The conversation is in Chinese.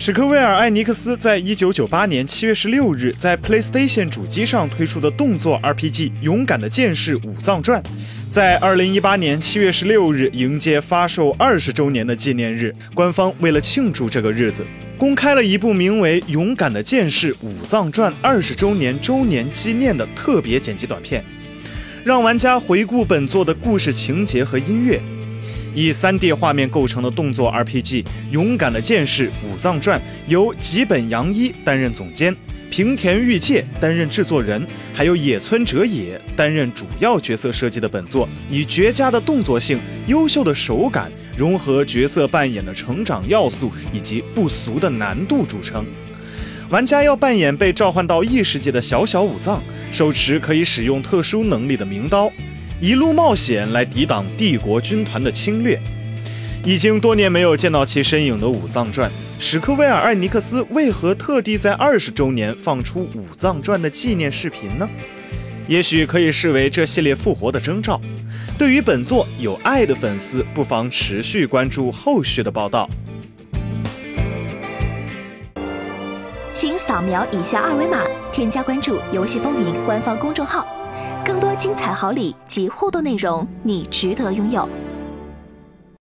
史克威尔艾尼克斯在一九九八年七月十六日在 PlayStation 主机上推出的动作 RPG《勇敢的剑士武藏传》，在二零一八年七月十六日迎接发售二十周年的纪念日，官方为了庆祝这个日子，公开了一部名为《勇敢的剑士武藏传二十周年周年纪念》的特别剪辑短片，让玩家回顾本作的故事情节和音乐。以 3D 画面构成的动作 RPG《勇敢的剑士武藏传》，由吉本洋一担任总监，平田裕介担任制作人，还有野村哲也担任主要角色设计的本作，以绝佳的动作性、优秀的手感，融合角色扮演的成长要素以及不俗的难度著称。玩家要扮演被召唤到异世界的小小武藏，手持可以使用特殊能力的名刀。一路冒险来抵挡帝国军团的侵略。已经多年没有见到其身影的武藏传，史克威尔艾尼克斯为何特地在二十周年放出武藏传的纪念视频呢？也许可以视为这系列复活的征兆。对于本作有爱的粉丝，不妨持续关注后续的报道。请扫描以下二维码，添加关注“游戏风云”官方公众号。多精彩好礼及互动内容，你值得拥有。